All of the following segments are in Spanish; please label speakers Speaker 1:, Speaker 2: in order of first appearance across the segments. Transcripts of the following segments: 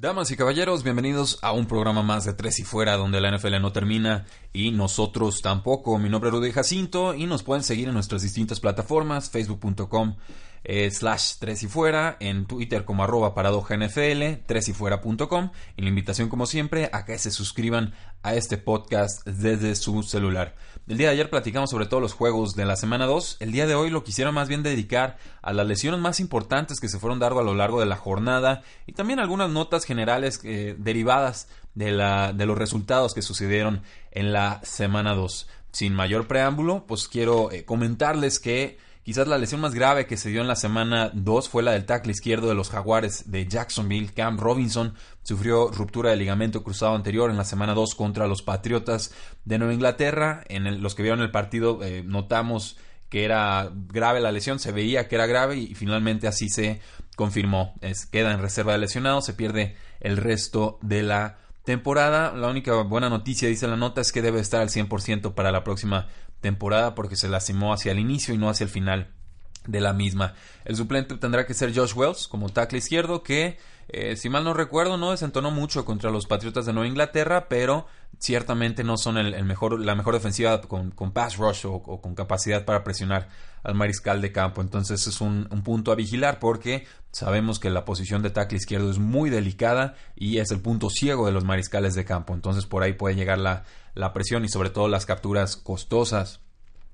Speaker 1: Damas y caballeros, bienvenidos a un programa más de Tres y Fuera, donde la NFL no termina y nosotros tampoco. Mi nombre es Rudy Jacinto y nos pueden seguir en nuestras distintas plataformas, facebook.com eh, slash tres y fuera, en Twitter como arroba paradoja NFL, tres y fuera.com y la invitación como siempre a que se suscriban a este podcast desde su celular. El día de ayer platicamos sobre todos los juegos de la semana 2, el día de hoy lo quisiera más bien dedicar a las lesiones más importantes que se fueron dando a lo largo de la jornada y también algunas notas generales eh, derivadas de, la, de los resultados que sucedieron en la semana 2. Sin mayor preámbulo, pues quiero eh, comentarles que Quizás la lesión más grave que se dio en la semana 2 fue la del tackle izquierdo de los Jaguares de Jacksonville. Cam Robinson sufrió ruptura del ligamento cruzado anterior en la semana 2 contra los Patriotas de Nueva Inglaterra. En los que vieron el partido eh, notamos que era grave la lesión, se veía que era grave y finalmente así se confirmó. Es, queda en reserva de lesionados, se pierde el resto de la temporada. La única buena noticia, dice la nota, es que debe estar al 100% para la próxima temporada porque se lastimó hacia el inicio y no hacia el final de la misma. El suplente tendrá que ser Josh Wells como tackle izquierdo que eh, si mal no recuerdo no desentonó mucho contra los Patriotas de Nueva Inglaterra pero ciertamente no son el, mejor, la mejor defensiva con, pass rush o, con capacidad para presionar al mariscal de campo entonces es un, un, punto a vigilar porque sabemos que la posición de tackle izquierdo es muy delicada y es el punto ciego de los mariscales de campo entonces por ahí puede llegar la, la presión y sobre todo las capturas costosas.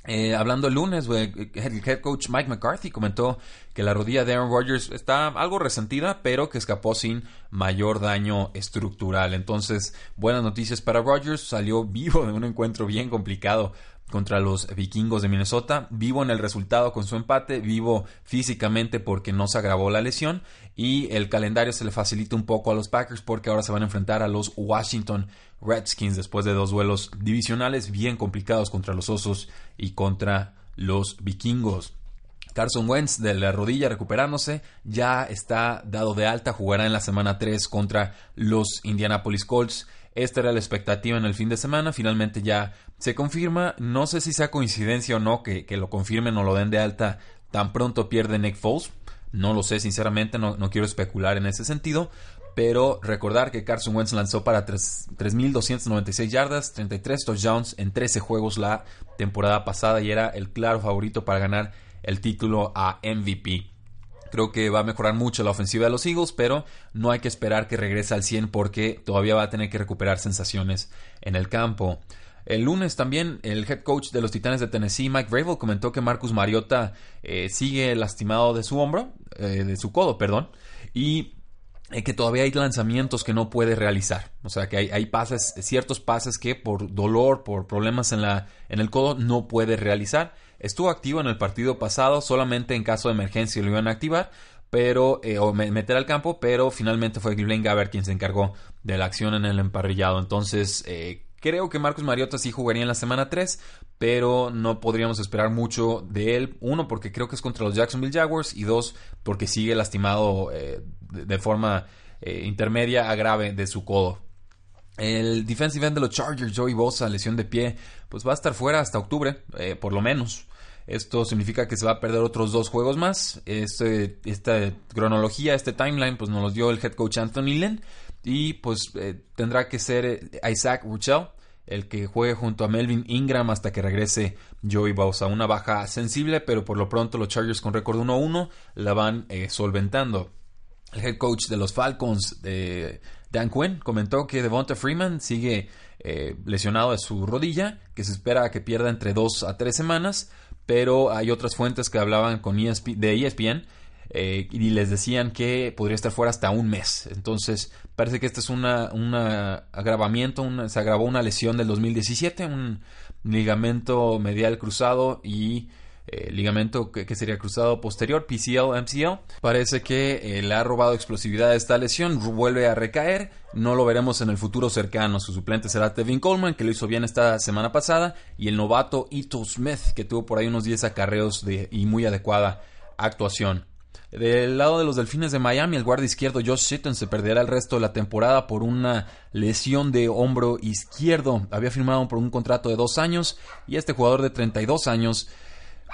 Speaker 1: Eh, hablando el lunes, el head coach Mike McCarthy comentó que la rodilla de Aaron Rodgers está algo resentida, pero que escapó sin mayor daño estructural. Entonces, buenas noticias para Rodgers. Salió vivo de un encuentro bien complicado contra los vikingos de Minnesota. Vivo en el resultado con su empate, vivo físicamente porque no se agravó la lesión y el calendario se le facilita un poco a los Packers porque ahora se van a enfrentar a los Washington Redskins después de dos duelos divisionales bien complicados contra los Osos y contra los Vikingos. Carson Wentz de la rodilla recuperándose, ya está dado de alta, jugará en la semana 3 contra los Indianapolis Colts. Esta era la expectativa en el fin de semana, finalmente ya se confirma, no sé si sea coincidencia o no que, lo confirmen o lo den de alta, tan pronto pierde Nick Foles, no lo sé sinceramente, no, no quiero especular en ese sentido, pero recordar que Carson Wentz lanzó para 3.296 yardas, 33 touchdowns en 13 juegos la temporada pasada y era el claro favorito para ganar el título a MVP. Creo que va a mejorar mucho la ofensiva de los Eagles, pero no hay que esperar que regrese al 100 porque todavía va a tener que recuperar sensaciones en el campo. El lunes también el head coach de los Titanes de Tennessee, Mike Vrabel, comentó que Marcus Mariota eh, sigue lastimado de su hombro, eh, de su codo, perdón, y que todavía hay lanzamientos que no puede realizar. O sea, que hay, pases, ciertos pases que por dolor, por problemas en, la, en el codo, no puede realizar. Estuvo activo en el partido pasado, solamente en caso de emergencia lo iban a activar, pero, eh, o meter al campo, pero finalmente fue Glenn Gabbert quien se encargó de la acción en el emparrillado. Entonces, eh, Creo que Marcus Mariota sí jugaría en la semana 3, pero no podríamos esperar mucho de él. Uno, porque creo que es contra los Jacksonville Jaguars. Y dos, porque sigue lastimado eh, de, forma eh, intermedia a grave de su codo. El defensive end de los Chargers, Joey Bosa, lesión de pie, pues va a estar fuera hasta octubre, eh, por lo menos. Esto significa que se va a perder otros dos juegos más. Este, esta cronología, este timeline, pues nos lo dio el head coach Anthony Lynn. Y pues tendrá que ser Isaac Ruchel el que juegue junto a Melvin Ingram hasta que regrese Joey Bosa. Una baja sensible, pero por lo pronto los Chargers con récord 1-1 la van eh, solventando. El head coach de los Falcons, Dan Quinn, comentó que Devonta Freeman sigue eh, lesionado de su rodilla, que se espera que pierda entre 2 a 3 semanas, pero hay otras fuentes que hablaban con ESP, de ESPN eh, y les decían que podría estar fuera hasta un mes. Entonces, parece que este es un agravamiento, se agravó una lesión del 2017, un ligamento medial cruzado y eh, ligamento que, sería cruzado posterior, PCL, MCL. Parece que eh, le ha robado explosividad a esta lesión, vuelve a recaer, no lo veremos en el futuro cercano. Su suplente será Tevin Coleman, que lo hizo bien esta semana pasada, y el novato Ito Smith, que tuvo por ahí unos 10 acarreos y muy adecuada actuación. Del lado de los Delfines de Miami, el guardia izquierdo Josh Sitton se perderá el resto de la temporada por una lesión de hombro izquierdo. Había firmado por un contrato de dos años y este jugador de 32 años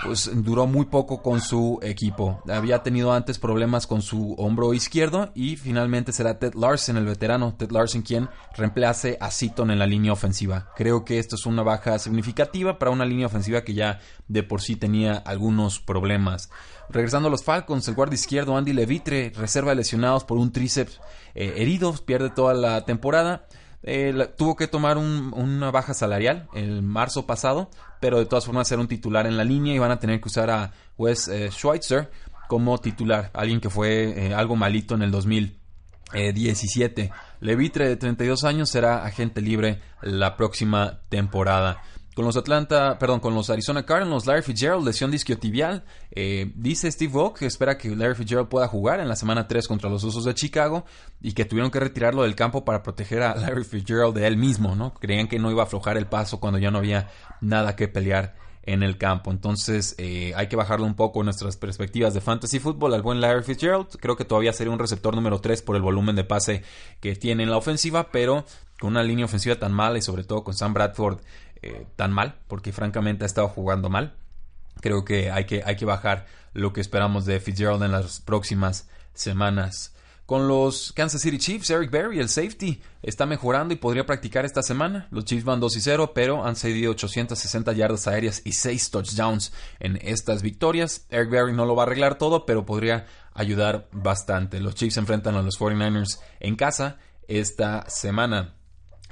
Speaker 1: pues duró muy poco con su equipo. Había tenido antes problemas con su hombro izquierdo y finalmente será Ted Larson, el veterano Ted Larson, quien reemplace a Seaton en la línea ofensiva. Creo que esto es una baja significativa para una línea ofensiva que ya de por sí tenía algunos problemas. Regresando a los Falcons, el guardia izquierdo Andy Levitre reserva lesionados por un tríceps eh, herido, pierde toda la temporada. Eh, tuvo que tomar una baja salarial el marzo pasado, pero de todas formas era un titular en la línea y van a tener que usar a Wes eh, Schweitzer como titular, alguien que fue eh, algo malito en el 2017. Levitre de 32 años será agente libre la próxima temporada. Con los Atlanta, perdón, con los Arizona Cardinals, Larry Fitzgerald, lesión disquiotibial. Eh, dice Steve Vogt que espera que Larry Fitzgerald pueda jugar en la semana 3 contra los Osos de Chicago y que tuvieron que retirarlo del campo para proteger a Larry Fitzgerald de él mismo, ¿no? Creían que no iba a aflojar el paso cuando ya no había nada que pelear en el campo. Entonces eh, hay que bajarlo un poco nuestras perspectivas de fantasy fútbol al buen Larry Fitzgerald. Creo que todavía sería un receptor número 3 por el volumen de pase que tiene en la ofensiva, pero con una línea ofensiva tan mala y sobre todo con Sam Bradford eh, tan mal, porque francamente ha estado jugando mal. Creo que hay, que hay que bajar lo que esperamos de Fitzgerald en las próximas semanas. Con los Kansas City Chiefs, Eric Berry, el safety, está mejorando y podría practicar esta semana. Los Chiefs van 2 y 0, pero han cedido 860 yardas aéreas y 6 touchdowns en estas victorias. Eric Berry no lo va a arreglar todo, pero podría ayudar bastante. Los Chiefs enfrentan a los 49ers en casa esta semana.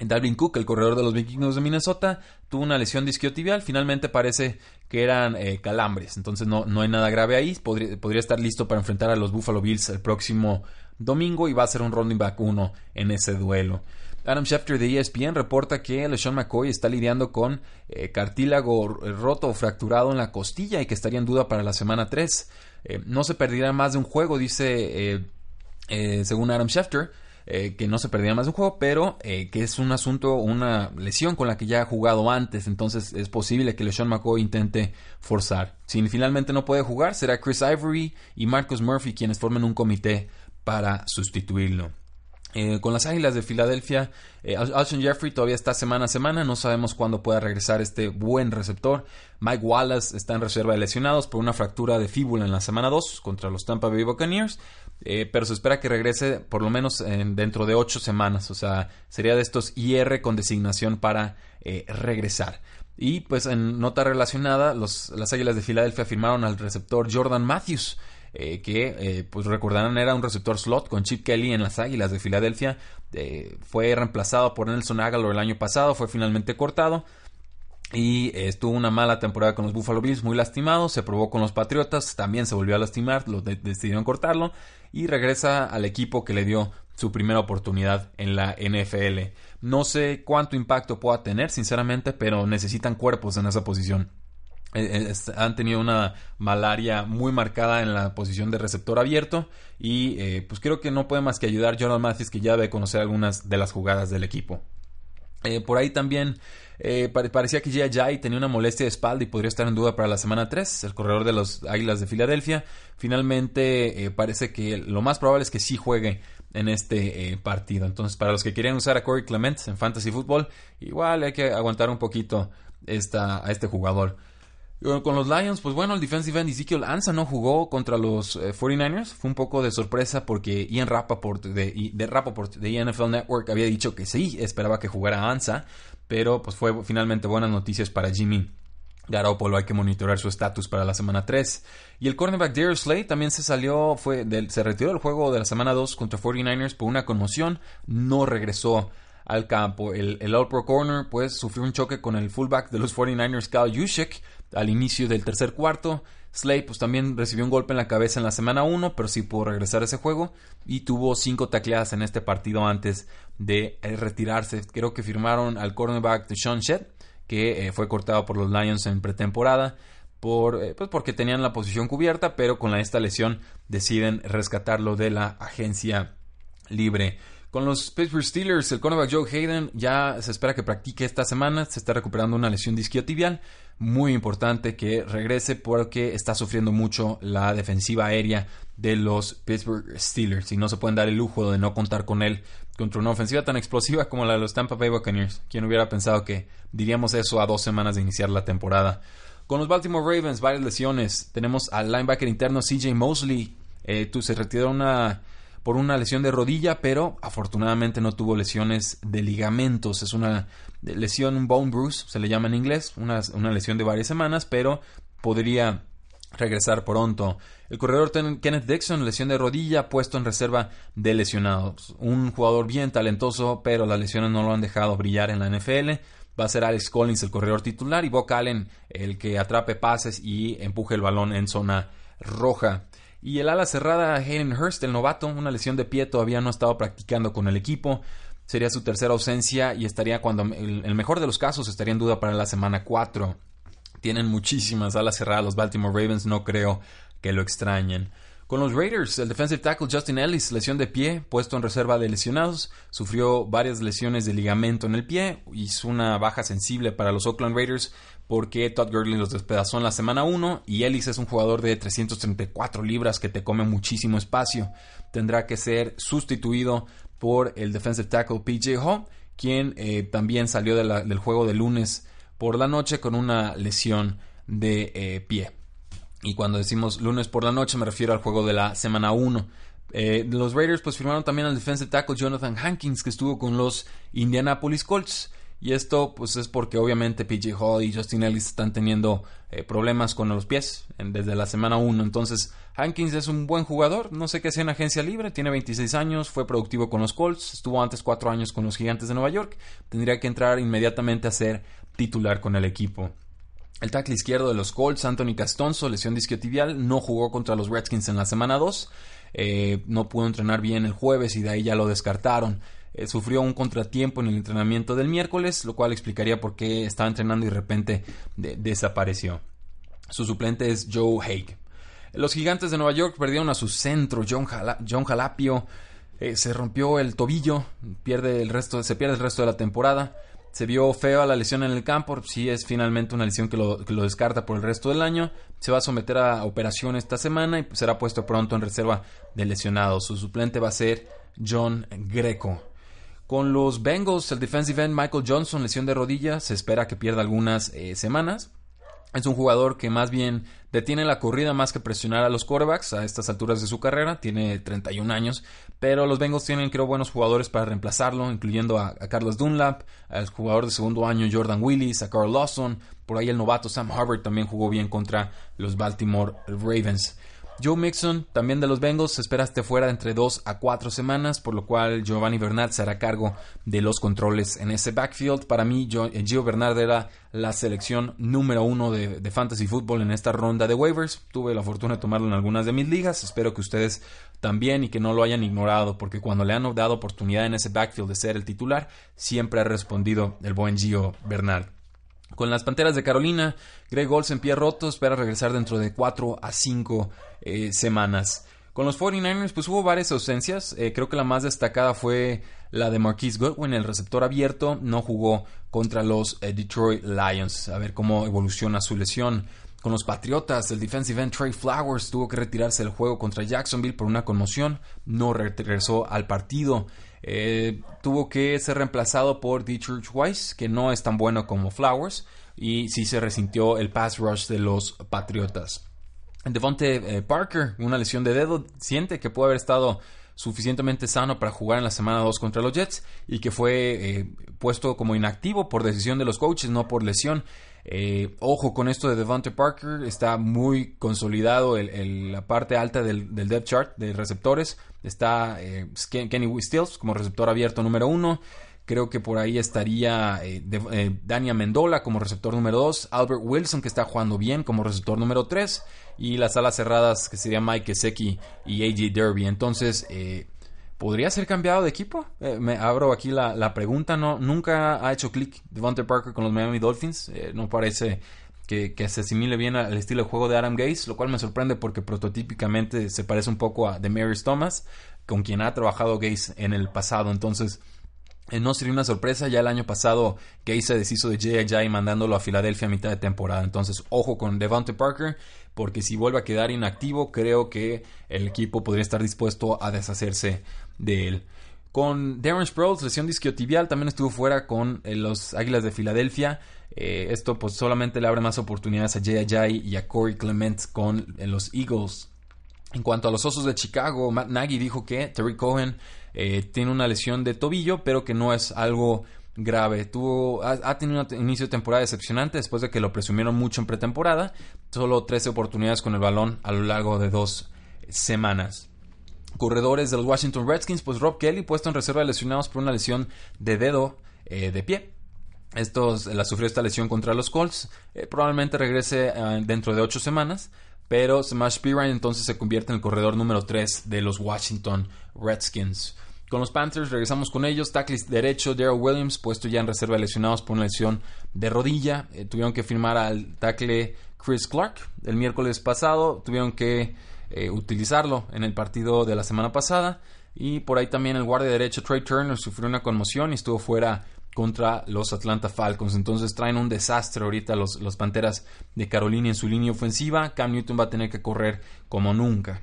Speaker 1: Dalvin Cook, el corredor de los vikingos de Minnesota, tuvo una lesión disquiotibial. Finalmente parece que eran eh, calambres. Entonces no, no, hay nada grave ahí. Podría, estar listo para enfrentar a los Buffalo Bills el próximo domingo y va a ser un running back 1 en ese duelo. Adam Schefter de ESPN reporta que LeSean McCoy está lidiando con eh, cartílago roto o fracturado en la costilla y que estaría en duda para la semana 3. Eh, no se perderá más de un juego, dice según Adam Schefter. Eh, que no se perdiera más de un juego, pero eh, que es un asunto, una lesión con la que ya ha jugado antes, entonces es posible que LeSean McCoy intente forzar. Si finalmente no puede jugar, será Chris Ivory y Marcus Murphy quienes formen un comité para sustituirlo. Eh, con las Águilas de Filadelfia, Alshon Jeffrey todavía está semana a semana, no sabemos cuándo pueda regresar este buen receptor. Mike Wallace está en reserva de lesionados por una fractura de fíbula en la semana 2 contra los Tampa Bay Buccaneers. Eh, pero se espera que regrese por lo menos dentro de ocho semanas. O sea, sería de estos IR con designación para eh, regresar. Y pues en nota relacionada, los, las Águilas de Filadelfia firmaron al receptor Jordan Matthews. Eh, que pues recordarán era un receptor slot con Chip Kelly en las Águilas de Filadelfia. fue reemplazado por Nelson Aguilar el año pasado, fue finalmente cortado y estuvo una mala temporada con los Buffalo Bills, muy lastimado, se probó con los Patriotas, también se volvió a lastimar, lo decidieron cortarlo y regresa al equipo que le dio su primera oportunidad en la NFL. No sé cuánto impacto pueda tener, sinceramente, pero necesitan cuerpos en esa posición. Eh, eh, han tenido una malaria muy marcada en la posición de receptor abierto y eh, pues creo que no puede más que ayudar Jonathan Matthews que ya debe conocer algunas de las jugadas del equipo. Por ahí también eh, parecía que Jai tenía una molestia de espalda y podría estar en duda para la semana 3, el corredor de los Águilas de Filadelfia. Finalmente eh, parece que lo más probable es que sí juegue en este eh, partido. Entonces, para los que querían usar a Corey Clement en Fantasy Football, igual hay que aguantar un poquito esta, a este jugador. Con los Lions, pues bueno, el defensive end Ezekiel Ansa no jugó contra los 49ers. Fue un poco de sorpresa porque Ian Rappaport de, de Rappaport de NFL Network había dicho que sí, esperaba que jugara Ansa pero pues fue finalmente buenas noticias para Jimmy Garoppolo hay que monitorear su estatus para la semana 3. Y el cornerback Darius Slay también se salió, fue del, se retiró del juego de la semana 2 contra 49ers por una conmoción, no regresó al campo. El, el All Pro Corner pues sufrió un choque con el fullback de los 49ers, Kyle Juszczyk, al inicio del tercer cuarto. Slay pues también recibió un golpe en la cabeza en la semana 1, pero sí pudo regresar a ese juego y tuvo cinco tacleadas en este partido antes de eh, retirarse. Creo que firmaron al cornerback de Sean Shed, que eh, fue cortado por los Lions en pretemporada. por, eh, pues porque tenían la posición cubierta, pero con esta lesión deciden rescatarlo de la agencia libre. Con los Pittsburgh Steelers, el cornerback Joe Hayden ya se espera que practique esta semana. Se está recuperando una lesión de isquiotibial. Muy importante que regrese porque está sufriendo mucho la defensiva aérea de los Pittsburgh Steelers y no se pueden dar el lujo de no contar con él contra una ofensiva tan explosiva como la de los Tampa Bay Buccaneers. ¿Quién hubiera pensado que diríamos eso a dos semanas de iniciar la temporada? Con los Baltimore Ravens, varias lesiones. Tenemos al linebacker interno CJ Mosley. Eh, tú, se retiró una por una lesión de rodilla, pero afortunadamente no tuvo lesiones de ligamentos. Es una lesión, un bone bruise, se le llama en inglés, una, una lesión de varias semanas, pero podría regresar pronto. El corredor Kenneth Dixon, lesión de rodilla, puesto en reserva de lesionados. Un jugador bien talentoso, pero las lesiones no lo han dejado brillar en la NFL. Va a ser Alex Collins el corredor titular y Buck Allen el que atrape pases y empuje el balón en zona roja. Y el ala cerrada Hayden Hurst, el novato, una lesión de pie, todavía no ha estado practicando con el equipo. Sería su tercera ausencia y estaría cuando, el, mejor de los casos, estaría en duda para la semana 4. Tienen muchísimas alas cerradas los Baltimore Ravens, no creo que lo extrañen. Con los Raiders, el defensive tackle Justin Ellis, lesión de pie, puesto en reserva de lesionados, sufrió varias lesiones de ligamento en el pie, hizo una baja sensible para los Oakland Raiders porque Todd Gurley los despedazó en la semana 1 y Ellis es un jugador de 334 libras que te come muchísimo espacio. Tendrá que ser sustituido por el defensive tackle PJ Hall, quien eh, también salió del juego de lunes por la noche con una lesión de eh, pie. Y cuando decimos lunes por la noche me refiero al juego de la semana 1. Eh, los Raiders pues firmaron también al defensive tackle Jonathan Hankins que estuvo con los Indianapolis Colts. Y esto pues es porque obviamente PJ Hall y Justin Ellis están teniendo eh, problemas con los pies desde la semana 1. Entonces Hankins es un buen jugador, no sé qué sea en agencia libre, tiene 26 años, fue productivo con los Colts, estuvo antes 4 años con los Gigantes de Nueva York, tendría que entrar inmediatamente a ser titular con el equipo. El tackle izquierdo de los Colts, Anthony Castonzo, lesión disquiotibial, no jugó contra los Redskins en la semana 2. Eh, no pudo entrenar bien el jueves y de ahí ya lo descartaron. Eh, sufrió un contratiempo en el entrenamiento del miércoles, lo cual explicaría por qué estaba entrenando y de repente desapareció. Su suplente es Joe Haig. Los gigantes de Nueva York perdieron a su centro, John, Jalapio. Eh, se rompió el tobillo, pierde el resto, se pierde el resto de la temporada. Se vio feo a la lesión en el campo, si es finalmente una lesión que lo, que lo, descarta por el resto del año. Se va a someter a operación esta semana y será puesto pronto en reserva de lesionados. Su suplente va a ser John Greco. Con los Bengals, el defensive end Michael Johnson, lesión de rodilla, se espera que pierda algunas eh, semanas. Es un jugador que más bien detiene la corrida más que presionar a los quarterbacks a estas alturas de su carrera. Tiene 31 años, pero los Bengals tienen, creo, buenos jugadores para reemplazarlo, incluyendo a, Carlos Dunlap, al jugador de segundo año Jordan Willis, a Carl Lawson. Por ahí el novato Sam Harvard también jugó bien contra los Baltimore Ravens. Joe Mixon, también de los Bengals, espera esté fuera entre dos a cuatro semanas, por lo cual Giovanni Bernard se hará cargo de los controles en ese backfield. Para mí, eh, Gio Bernard era la selección número uno de, de, fantasy football en esta ronda de waivers. Tuve la fortuna de tomarlo en algunas de mis ligas. Espero que ustedes también y que no lo hayan ignorado, porque cuando le han dado oportunidad en ese backfield de ser el titular, siempre ha respondido el buen Gio Bernard. Con las Panteras de Carolina, Greg Olsen pie roto, espera regresar dentro de 4 a 5 eh, semanas. Con los 49ers, pues hubo varias ausencias. Eh, creo que la más destacada fue la de Marquise Goodwin, el receptor abierto. No jugó contra los eh, Detroit Lions. A ver cómo evoluciona su lesión. Con los Patriotas, el defensive end Trey Flowers tuvo que retirarse del juego contra Jacksonville por una conmoción. No regresó al partido. Tuvo que ser reemplazado por Dietrich Weiss, que no es tan bueno como Flowers, y sí se resintió el pass rush de los Patriotas. Devonte eh, Parker, una lesión de dedo, siente que puede haber estado suficientemente sano para jugar en la semana 2 contra los Jets y que fue eh, puesto como inactivo por decisión de los coaches, no por lesión. Eh, ojo con esto de Devontae Parker, está muy consolidado el, la parte alta del, del, depth chart de receptores. Está eh, Kenny Stills como receptor abierto número uno. Creo que por ahí estaría eh, Dania Mendola como receptor número 2, Albert Wilson que está jugando bien como receptor número 3 y las alas cerradas que serían Mike Gesecki y AJ Derby. Entonces, ¿Podría ser cambiado de equipo? Eh, me abro aquí la, pregunta. No, nunca ha hecho clic Devontae Parker con los Miami Dolphins. Eh, no parece que, se asimile bien al estilo de juego de Adam Gaze, lo cual me sorprende porque prototípicamente se parece un poco a Demarius Thomas, con quien ha trabajado Gaze en el pasado. Entonces, no sería una sorpresa, ya el año pasado Gaze se deshizo de J.I. mandándolo a Filadelfia a mitad de temporada. Entonces, ojo con Devante Parker, porque si vuelve a quedar inactivo, creo que el equipo podría estar dispuesto a deshacerse de él. Con Darren Sproles, lesión disquiotibial, también estuvo fuera con eh, los Águilas de Filadelfia. Eh, esto pues solamente le abre más oportunidades a Ajay y a Corey Clement con eh, los Eagles. En cuanto a los Osos de Chicago, Matt Nagy dijo que Terry Cohen tiene una lesión de tobillo, pero que no es algo grave. Tuvo, ha, tenido un inicio de temporada decepcionante después de que lo presumieron mucho en pretemporada. Solo 13 oportunidades con el balón a lo largo de dos semanas corredores de los Washington Redskins, pues Rob Kelly puesto en reserva de lesionados por una lesión de dedo eh, de pie. Estos, la sufrió esta lesión contra los Colts. Eh, probablemente regrese eh, dentro de ocho semanas. Pero Smash Pirine entonces se convierte en el corredor número 3 de los Washington Redskins. Con los Panthers regresamos con ellos. Tackle derecho Daryl Williams, puesto ya en reserva de lesionados por una lesión de rodilla. tuvieron que firmar al tackle Chris Clark el miércoles pasado. Tuvieron que eh, utilizarlo en el partido de la semana pasada. Y por ahí también el guardia derecho Trey Turner sufrió una conmoción y estuvo fuera contra los Atlanta Falcons. Entonces traen un desastre ahorita los, los Panteras de Carolina en su línea ofensiva. Cam Newton va a tener que correr como nunca.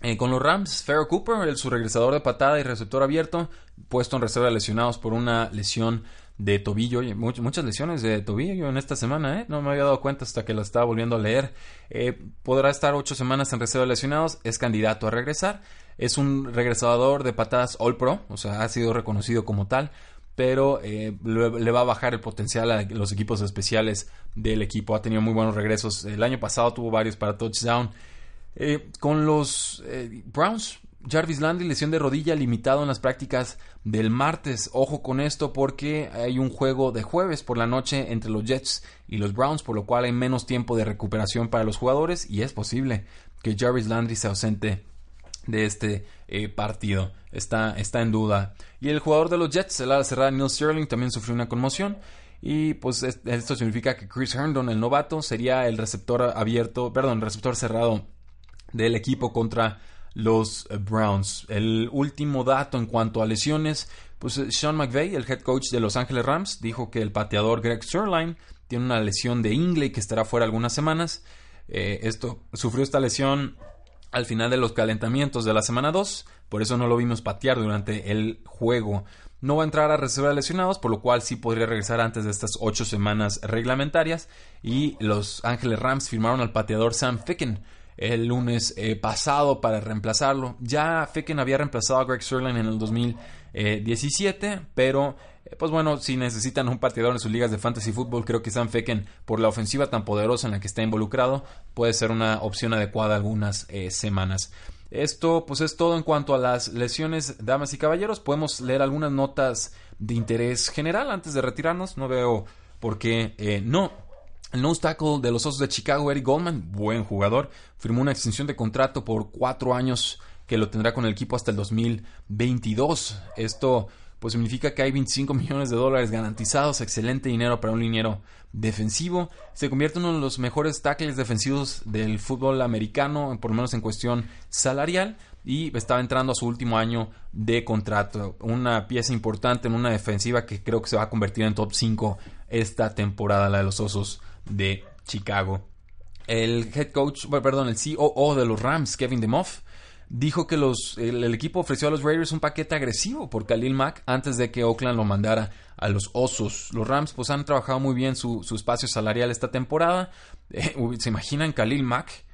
Speaker 1: Eh, con los Rams, Farrell Cooper, el, su regresador de patada y receptor abierto, puesto en reserva de lesionados por una lesión de tobillo, muchas lesiones de tobillo en esta semana, ¿eh? no me había dado cuenta hasta que la estaba volviendo a leer. Eh, podrá estar ocho semanas en reserva de lesionados, es candidato a regresar, es un regresador de patadas All Pro, o sea, ha sido reconocido como tal, pero eh, le, va a bajar el potencial a los equipos especiales del equipo. Ha tenido muy buenos regresos. El año pasado tuvo varios para touchdown. con los Browns, Jarvis Landry, lesión de rodilla limitado en las prácticas del martes. Ojo con esto porque hay un juego de jueves por la noche entre los Jets y los Browns, por lo cual hay menos tiempo de recuperación para los jugadores y es posible que Jarvis Landry se ausente de este eh, partido. Está, está en duda. Y el jugador de los Jets, el ala cerrada Neil Sterling, también sufrió una conmoción. Y pues esto significa que Chris Herndon, el novato, sería el receptor abierto, perdón, receptor cerrado del equipo contra los Browns. El último dato en cuanto a lesiones, pues eh, Sean McVay, el head coach de Los Ángeles Rams, dijo que el pateador Greg Sirline tiene una lesión de ingle y que estará fuera algunas semanas. Eh, esto sufrió esta lesión al final de los calentamientos de la semana 2, por eso no lo vimos patear durante el juego. No va a entrar a reserva de lesionados, por lo cual sí podría regresar antes de estas ocho semanas reglamentarias. Y los Ángeles Rams firmaron al pateador Sam Ficken el lunes eh, pasado para reemplazarlo. Ya Ficken había reemplazado a Greg Sirlin en el 2017, pero eh, pues bueno, si necesitan un partidor en sus ligas de fantasy fútbol, creo que Sam Ficken, por la ofensiva tan poderosa en la que está involucrado, puede ser una opción adecuada algunas eh, semanas. Esto pues es todo en cuanto a las lesiones, damas y caballeros. Podemos leer algunas notas de interés general antes de retirarnos. No veo por qué no. El nose tackle de los Osos de Chicago, Eric Goldman, buen jugador, firmó una extensión de contrato por cuatro años que lo tendrá con el equipo hasta el 2022. Esto pues significa que hay 25 millones de dólares garantizados, excelente dinero para un liniero defensivo. Se convierte en uno de los mejores tackles defensivos del fútbol americano, por lo menos en cuestión salarial, y estaba entrando a su último año de contrato. Una pieza importante en una defensiva que creo que se va a convertir en top 5 esta temporada, la de los Osos de Chicago. El head coach, perdón, el COO de los Rams, Kevin DeMoff, dijo que los, el, equipo ofreció a los Raiders un paquete agresivo por Khalil Mack antes de que Oakland lo mandara a los Osos. Los Rams pues han trabajado muy bien su, espacio salarial esta temporada. Eh, ¿Se imaginan Khalil Mack?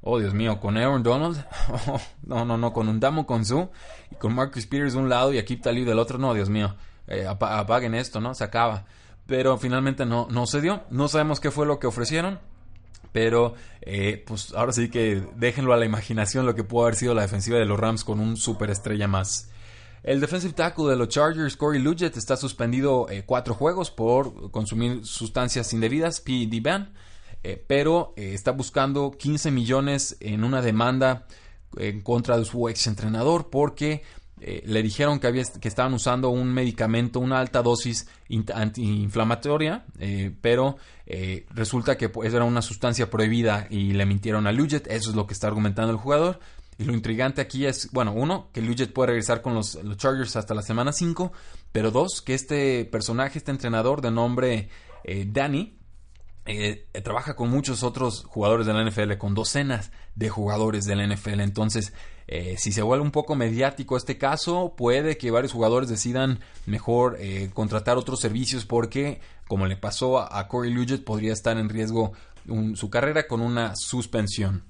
Speaker 1: Oh, Dios mío, con Aaron Donald. no, no, no, con un Damo Su y con Marcus Peters de un lado y Akip Talib del otro. No, Dios mío, eh, apaguen esto, ¿no? Se acaba pero finalmente no, no se dio. No sabemos qué fue lo que ofrecieron, pero eh, pues ahora sí que déjenlo a la imaginación lo que pudo haber sido la defensiva de los Rams con un superestrella más. El defensive tackle de los Chargers, Corey Luget, está suspendido eh, cuatro juegos por consumir sustancias indebidas, PED ban, eh, pero está buscando 15 millones en una demanda en contra de su ex entrenador porque eh, le dijeron que, había, que estaban usando un medicamento, una alta dosis antiinflamatoria, eh, pero eh, resulta que pues, era una sustancia prohibida y le mintieron a Lujet, eso es lo que está argumentando el jugador. Y lo intrigante aquí es, bueno, uno, que Lujet puede regresar con los, Chargers hasta la semana 5, pero dos, que este personaje, este entrenador de nombre Danny, trabaja con muchos otros jugadores de la NFL, con docenas de jugadores de la NFL. Entonces, eh, si se vuelve un poco mediático este caso, puede que varios jugadores decidan mejor eh, contratar otros servicios porque, como le pasó a, Corey Luget, podría estar en riesgo su carrera con una suspensión.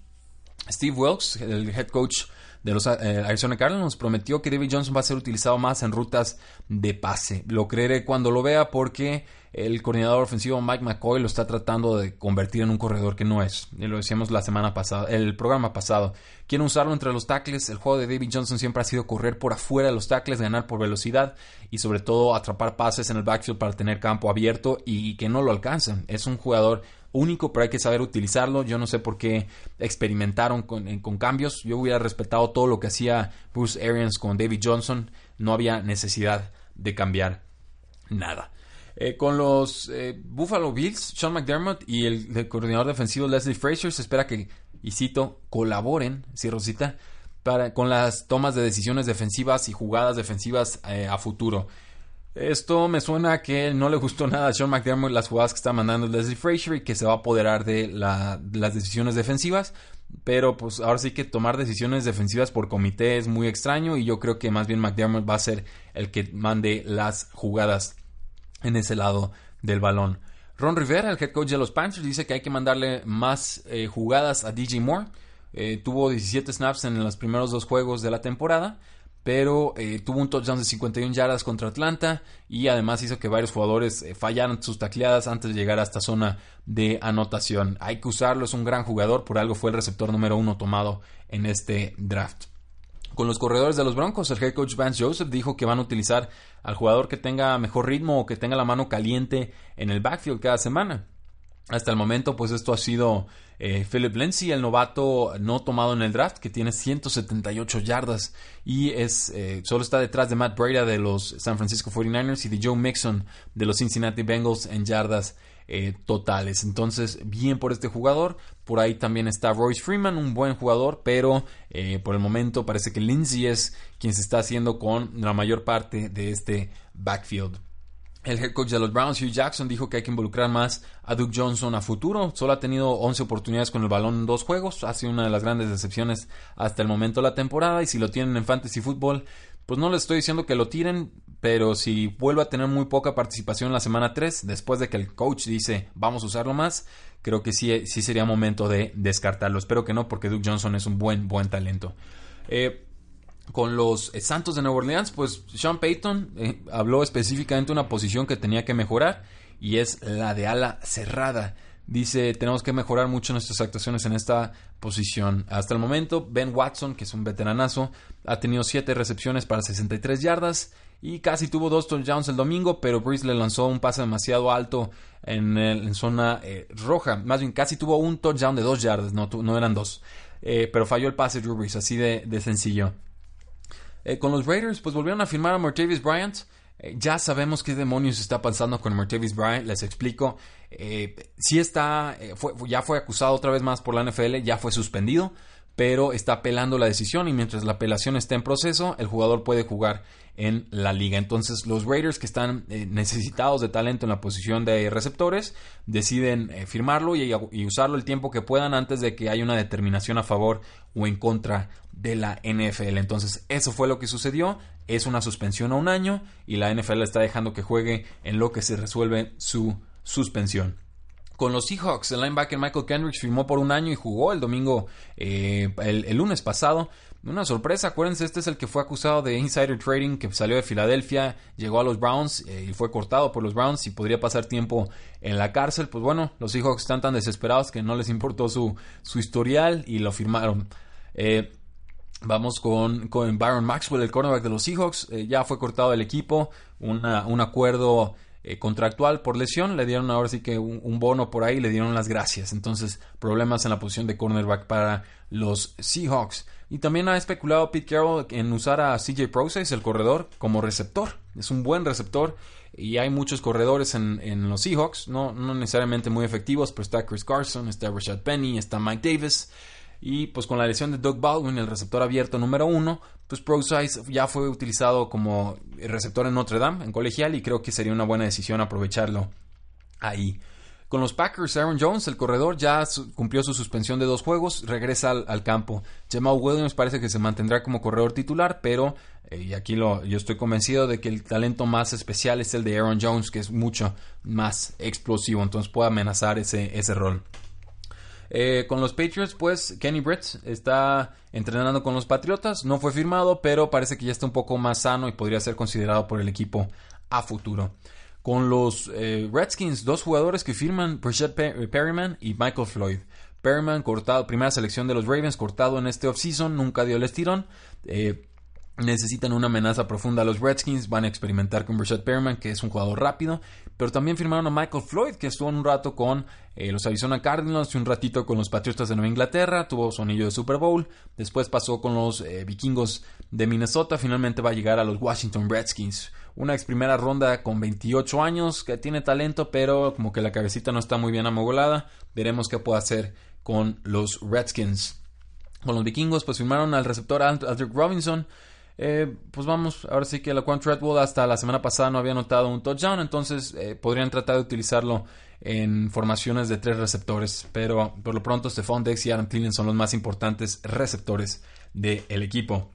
Speaker 1: Steve Wilkes, el head coach de los eh, Arizona Cardinals, nos prometió que David Johnson va a ser utilizado más en rutas de pase. Lo creeré cuando lo vea porque el coordinador ofensivo Mike McCoy lo está tratando de convertir en un corredor que no es. Y lo decíamos la semana pasada, el programa pasado. Quieren usarlo entre los tackles. El juego de David Johnson siempre ha sido correr por afuera de los tackles, ganar por velocidad y sobre todo atrapar pases en el backfield para tener campo abierto y que no lo alcancen. Es un jugador único, pero hay que saber utilizarlo. Yo no sé por qué experimentaron con, con, cambios. Yo hubiera respetado todo lo que hacía Bruce Arians con David Johnson. No había necesidad de cambiar nada. Eh, con los eh, Buffalo Bills, Sean McDermott y el, coordinador defensivo Leslie Frazier se espera que, y cito, colaboren, cierro cita, para, con las tomas de decisiones defensivas y jugadas defensivas eh, a futuro. Esto me suena a que no le gustó nada a Sean McDermott las jugadas que está mandando Leslie Frazier y que se va a apoderar de las decisiones defensivas. Pero pues ahora sí que tomar decisiones defensivas por comité es muy extraño y yo creo que más bien McDermott va a ser el que mande las jugadas en ese lado del balón. Ron Rivera, el head coach de los Panthers, dice que hay que mandarle más eh, jugadas a DJ Moore. Eh, tuvo 17 snaps en los primeros dos juegos de la temporada, pero eh, tuvo un touchdown de 51 yardas contra Atlanta y además hizo que varios jugadores fallaran sus tacleadas antes de llegar a esta zona de anotación. Hay que usarlo, es un gran jugador, por algo fue el receptor número uno tomado en este draft. Con los corredores de los Broncos, el head coach Vance Joseph dijo que van a utilizar al jugador que tenga mejor ritmo o que tenga la mano caliente en el backfield cada semana. Hasta el momento, pues esto ha sido eh, Philip Lindsay, el novato no tomado en el draft, que tiene 178 yardas y es eh, solo está detrás de Matt Breda de los San Francisco 49ers y de Joe Mixon de los Cincinnati Bengals en yardas eh, totales. Entonces, bien por este jugador. Por ahí también está Royce Freeman, un buen jugador, pero eh, por el momento parece que Lindsay es quien se está haciendo con la mayor parte de este backfield. El head coach de los Browns, Hugh Jackson, dijo que hay que involucrar más a Duke Johnson a futuro. Solo ha tenido 11 oportunidades con el balón en dos juegos. Ha sido una de las grandes decepciones hasta el momento de la temporada. Y si lo tienen en Fantasy Football, pues no les estoy diciendo que lo tiren, pero si vuelve a tener muy poca participación la semana 3, después de que el coach dice vamos a usarlo más, creo que sí, sí sería momento de descartarlo. Espero que no, porque Duke Johnson es un buen, buen talento. Eh, con los Santos de Nueva Orleans, pues Sean Payton eh, habló específicamente de una posición que tenía que mejorar y es la de ala cerrada. Dice, tenemos que mejorar mucho nuestras actuaciones en esta posición. Hasta el momento, Ben Watson, que es un veteranazo, ha tenido 7 recepciones para 63 yardas y casi tuvo dos touchdowns el domingo, pero Breeze le lanzó un pase demasiado alto en, zona eh, roja. Más bien, casi tuvo un touchdown de 2 yardas, no, no eran dos. Eh, pero falló el pase Drew Brees, así de, sencillo. Eh, con los Raiders, pues volvieron a firmar a Martavis Bryant. ya sabemos qué demonios está pasando con Martavis Bryant, les explico. si está, ya fue acusado otra vez más por la NFL, ya fue suspendido pero está apelando la decisión y mientras la apelación está en proceso, el jugador puede jugar en la liga. Entonces los Raiders que están eh, necesitados de talento en la posición de receptores deciden eh, firmarlo y, y, usarlo el tiempo que puedan antes de que haya una determinación a favor o en contra de la NFL. Entonces eso fue lo que sucedió. Es una suspensión a un año y la NFL está dejando que juegue en lo que se resuelve su suspensión con los Seahawks. El linebacker Michael Kendricks firmó por un año y jugó el domingo, eh, el, lunes pasado. Una sorpresa, acuérdense, este es el que fue acusado de insider trading, que salió de Filadelfia, llegó a los Browns eh, y fue cortado por los Browns y podría pasar tiempo en la cárcel. Pues bueno, los Seahawks están tan desesperados que no les importó su, su historial y lo firmaron. Eh, vamos con, con, Byron Maxwell, el cornerback de los Seahawks. ya fue cortado del equipo. un acuerdo eh, contractual por lesión, le dieron ahora sí que un, bono por ahí, le dieron las gracias. Entonces, problemas en la posición de cornerback para los Seahawks. Y también ha especulado Pete Carroll en usar a CJ Process, el corredor, como receptor. Es un buen receptor y hay muchos corredores en, los Seahawks, no, no, necesariamente muy efectivos, pero está Chris Carson, está Rashad Penny, está Mike Davis. Y pues con la lesión de Doug Baldwin, el receptor abierto número uno, pues ProSize ya fue utilizado como receptor en Notre Dame, en colegial, y creo que sería una buena decisión aprovecharlo ahí. Con los Packers, Aaron Jones, el corredor, ya cumplió su suspensión de dos juegos, regresa al, campo. Jamal Williams parece que se mantendrá como corredor titular, pero, eh, y aquí lo, yo estoy convencido de que el talento más especial es el de Aaron Jones, que es mucho más explosivo, entonces puede amenazar ese, ese rol. Eh, con los Patriots, pues Kenny Brett está entrenando con los Patriotas. No fue firmado, pero parece que ya está un poco más sano y podría ser considerado por el equipo a futuro. Con los eh, Redskins, dos jugadores que firman, Breshad Perryman y Michael Floyd. Perryman, cortado, primera selección de los Ravens, cortado en este offseason, nunca dio el estirón. Eh, necesitan una amenaza profunda a los Redskins, van a experimentar con Breshad Perryman, que es un jugador rápido, pero también firmaron a Michael Floyd, que estuvo un rato con eh, los Arizona Cardinals y un ratito con los Patriotas de Nueva Inglaterra, tuvo su anillo de Super Bowl, después pasó con los eh, Vikingos de Minnesota, finalmente va a llegar a los Washington Redskins. Una ex primera ronda con 28 años, que tiene talento, pero como que la cabecita no está muy bien amogolada. Veremos qué puede hacer con los Redskins. Con los vikingos, pues firmaron al receptor Aldrick Robinson, eh, pues vamos, ahora sí que la Quan Treadwell hasta la semana pasada no había notado un touchdown, entonces eh, podrían tratar de utilizarlo en formaciones de tres receptores, pero por lo pronto Stephon Dex y Adam Thielen son los más importantes receptores del equipo.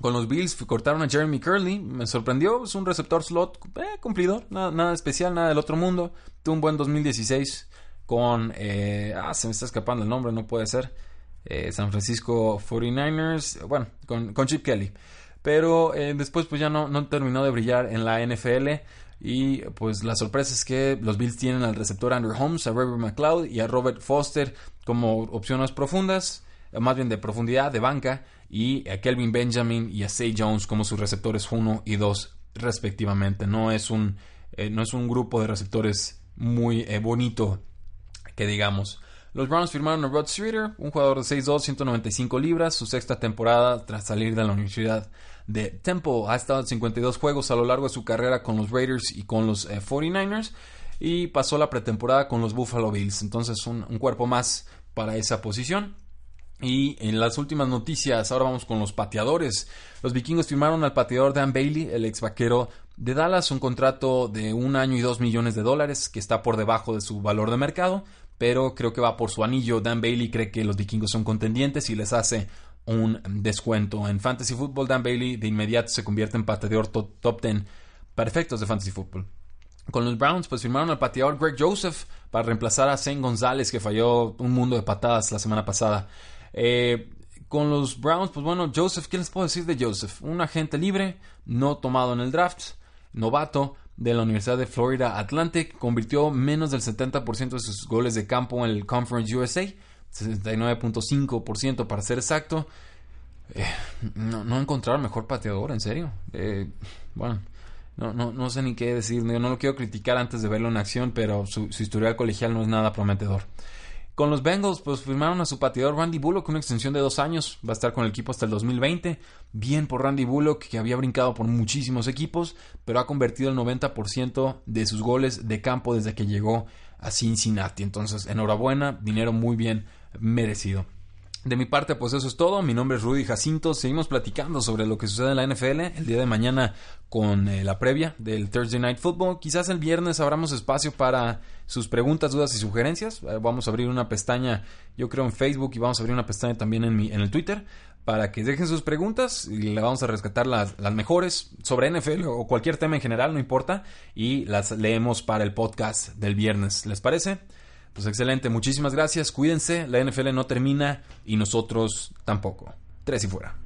Speaker 1: Con los Bills cortaron a Jeremy Curley, me sorprendió, es un receptor slot eh, cumplidor, nada, especial, nada del otro mundo. Tuvo un buen 2016 con, ah, se me está escapando el nombre, no puede ser, San Francisco 49ers, bueno, con Chip Kelly pero eh, después pues ya no, no terminó de brillar en la NFL. Y pues la sorpresa es que los Bills tienen al receptor Andrew Holmes, a Robert McLeod y a Robert Foster como opciones profundas, más bien de profundidad, de banca, y a Kelvin Benjamin y a Say Jones como sus receptores 1 y 2 respectivamente. No es un, eh, no es un grupo de receptores muy eh, bonito que digamos. Los Browns firmaron a Rod Streeter, un jugador de 6'2, 195 libras, su sexta temporada tras salir de la Universidad de Temple. Ha estado en 52 juegos a lo largo de su carrera con los Raiders y con los 49ers eh, y pasó la pretemporada con los Buffalo Bills. Entonces un, cuerpo más para esa posición. Y en las últimas noticias, ahora vamos con los pateadores. Los vikingos firmaron al pateador Dan Bailey, el ex vaquero de Dallas, un contrato de un año y dos millones de dólares, que está por debajo de su valor de mercado pero creo que va por su anillo. Dan Bailey cree que los vikingos son contendientes y les hace un descuento. En Fantasy Football, Dan Bailey de inmediato se convierte en pateador top, 10 perfectos de Fantasy Football. Con los Browns, pues firmaron al pateador Greg Joseph para reemplazar a Zane González, que falló un mundo de patadas la semana pasada. Eh, con los Browns, pues bueno, Joseph, ¿qué les puedo decir de Joseph? Un agente libre, no tomado en el draft, novato, de la Universidad de Florida Atlantic. Convirtió menos del 70% de sus goles de campo en el Conference USA, 69.5% para ser exacto. Eh, no, no encontraron mejor pateador, en serio. Eh, bueno, no, no, no, sé ni qué decir. no lo quiero criticar antes de verlo en acción, pero su historial colegial no es nada prometedor. Con los Bengals, pues firmaron a su pateador Randy Bullock una extensión de dos años. Va a estar con el equipo hasta el 2020. Bien por Randy Bullock, que había brincado por muchísimos equipos, pero ha convertido el 90% de sus goles de campo desde que llegó a Cincinnati. Entonces, enhorabuena, dinero muy bien merecido. De mi parte, pues eso es todo. Mi nombre es Rudy Jacinto. Seguimos platicando sobre lo que sucede en la NFL el día de mañana con eh, la previa del Thursday Night Football. Quizás el viernes abramos espacio para sus preguntas, dudas y sugerencias. Eh, vamos a abrir una pestaña, yo creo, en Facebook y vamos a abrir una pestaña también en, mi, en el Twitter para que dejen sus preguntas y le vamos a rescatar las, las mejores sobre NFL o cualquier tema en general, no importa, y las leemos para el podcast del viernes. ¿Les parece? Pues excelente, muchísimas gracias, cuídense, la NFL no termina y nosotros tampoco. Tres y fuera.